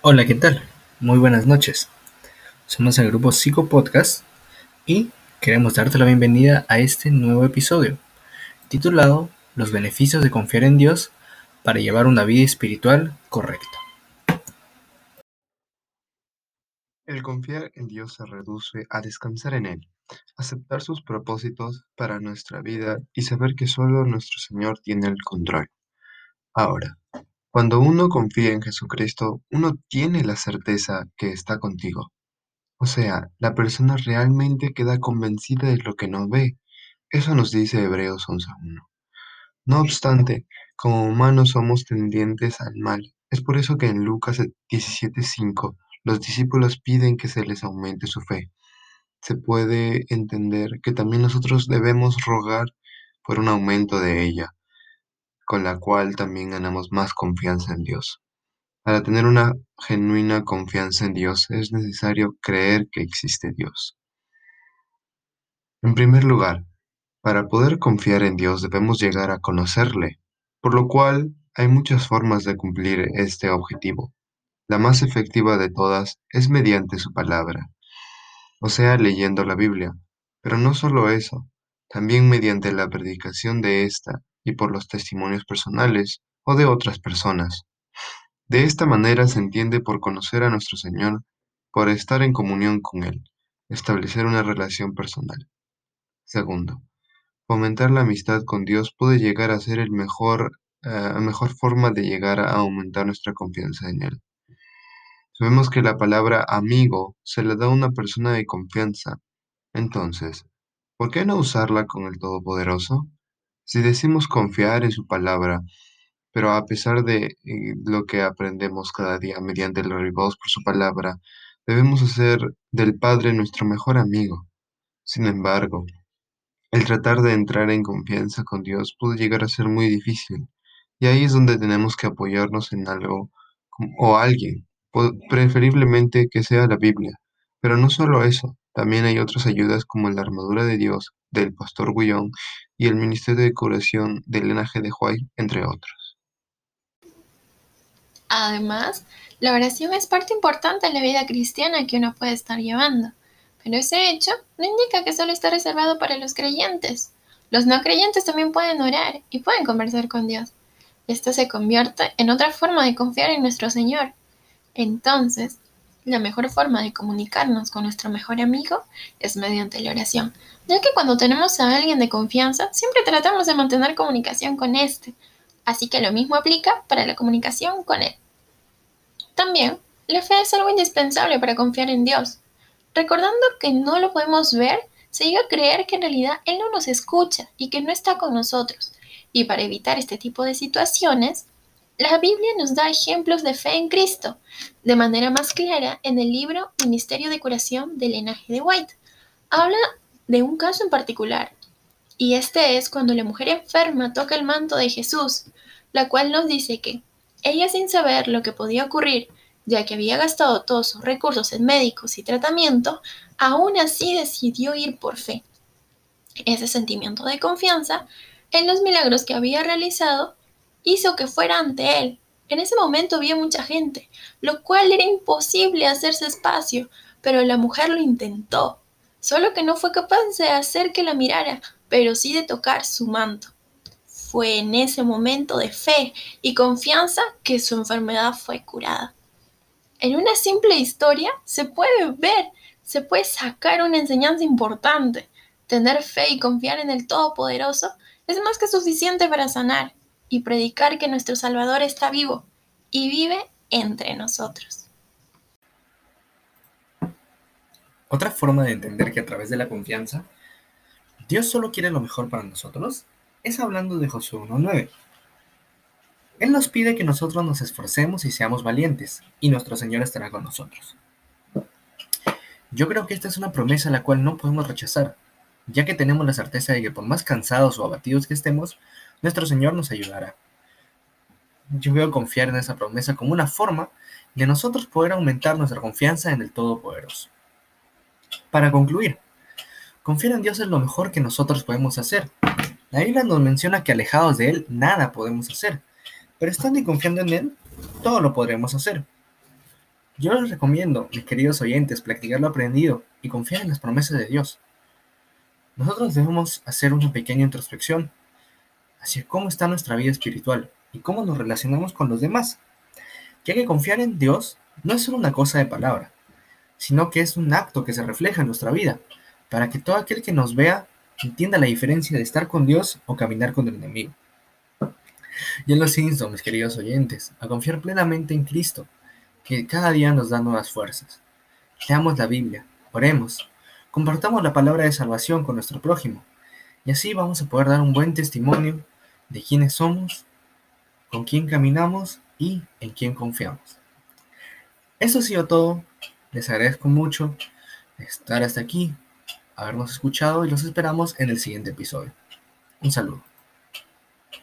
Hola, ¿qué tal? Muy buenas noches. Somos el grupo Psico Podcast y queremos darte la bienvenida a este nuevo episodio, titulado Los beneficios de confiar en Dios para llevar una vida espiritual correcta. El confiar en Dios se reduce a descansar en Él, aceptar sus propósitos para nuestra vida y saber que solo nuestro Señor tiene el control. Ahora, cuando uno confía en Jesucristo, uno tiene la certeza que está contigo. O sea, la persona realmente queda convencida de lo que no ve. Eso nos dice Hebreos 11.1. No obstante, como humanos somos tendientes al mal. Es por eso que en Lucas 17.5 los discípulos piden que se les aumente su fe. Se puede entender que también nosotros debemos rogar por un aumento de ella, con la cual también ganamos más confianza en Dios. Para tener una genuina confianza en Dios es necesario creer que existe Dios. En primer lugar, para poder confiar en Dios debemos llegar a conocerle, por lo cual hay muchas formas de cumplir este objetivo. La más efectiva de todas es mediante su palabra, o sea, leyendo la Biblia. Pero no solo eso, también mediante la predicación de ésta y por los testimonios personales o de otras personas. De esta manera se entiende por conocer a nuestro Señor, por estar en comunión con Él, establecer una relación personal. Segundo, fomentar la amistad con Dios puede llegar a ser el mejor, eh, mejor forma de llegar a aumentar nuestra confianza en Él. Sabemos que la palabra amigo se le da a una persona de confianza. Entonces, ¿por qué no usarla con el Todopoderoso? Si decimos confiar en su palabra, pero a pesar de eh, lo que aprendemos cada día mediante el revivados por su palabra, debemos hacer del Padre nuestro mejor amigo. Sin embargo, el tratar de entrar en confianza con Dios puede llegar a ser muy difícil, y ahí es donde tenemos que apoyarnos en algo o alguien preferiblemente que sea la Biblia. Pero no solo eso, también hay otras ayudas como la armadura de Dios del pastor Guillón y el Ministerio de Curación del Linaje de Huay, entre otros. Además, la oración es parte importante de la vida cristiana que uno puede estar llevando. Pero ese hecho no indica que solo está reservado para los creyentes. Los no creyentes también pueden orar y pueden conversar con Dios. Esto se convierte en otra forma de confiar en nuestro Señor entonces, la mejor forma de comunicarnos con nuestro mejor amigo es mediante la oración, ya que cuando tenemos a alguien de confianza, siempre tratamos de mantener comunicación con éste, así que lo mismo aplica para la comunicación con él. También, la fe es algo indispensable para confiar en Dios. Recordando que no lo podemos ver, se llega a creer que en realidad Él no nos escucha y que no está con nosotros. Y para evitar este tipo de situaciones, la Biblia nos da ejemplos de fe en Cristo de manera más clara en el libro Ministerio de Curación del Linaje de White. Habla de un caso en particular, y este es cuando la mujer enferma toca el manto de Jesús, la cual nos dice que ella sin saber lo que podía ocurrir, ya que había gastado todos sus recursos en médicos y tratamiento, aún así decidió ir por fe. Ese sentimiento de confianza en los milagros que había realizado hizo que fuera ante él. En ese momento había mucha gente, lo cual era imposible hacerse espacio, pero la mujer lo intentó, solo que no fue capaz de hacer que la mirara, pero sí de tocar su manto. Fue en ese momento de fe y confianza que su enfermedad fue curada. En una simple historia se puede ver, se puede sacar una enseñanza importante. Tener fe y confiar en el Todopoderoso es más que suficiente para sanar y predicar que nuestro Salvador está vivo y vive entre nosotros. Otra forma de entender que a través de la confianza Dios solo quiere lo mejor para nosotros es hablando de Josué 1.9. Él nos pide que nosotros nos esforcemos y seamos valientes, y nuestro Señor estará con nosotros. Yo creo que esta es una promesa la cual no podemos rechazar, ya que tenemos la certeza de que por más cansados o abatidos que estemos, nuestro Señor nos ayudará. Yo veo confiar en esa promesa como una forma de nosotros poder aumentar nuestra confianza en el Todopoderoso. Para concluir, confiar en Dios es lo mejor que nosotros podemos hacer. La Biblia nos menciona que alejados de Él nada podemos hacer, pero estando y confiando en Él, todo lo podremos hacer. Yo les recomiendo, mis queridos oyentes, practicar lo aprendido y confiar en las promesas de Dios. Nosotros debemos hacer una pequeña introspección cómo está nuestra vida espiritual y cómo nos relacionamos con los demás. Ya que confiar en Dios no es solo una cosa de palabra, sino que es un acto que se refleja en nuestra vida, para que todo aquel que nos vea entienda la diferencia de estar con Dios o caminar con el enemigo. Yo los insto, mis queridos oyentes, a confiar plenamente en Cristo que cada día nos da nuevas fuerzas. Leamos la Biblia, oremos, compartamos la palabra de salvación con nuestro prójimo, y así vamos a poder dar un buen testimonio de quiénes somos, con quién caminamos y en quién confiamos. Eso ha sido todo. Les agradezco mucho estar hasta aquí, habernos escuchado y los esperamos en el siguiente episodio. Un saludo.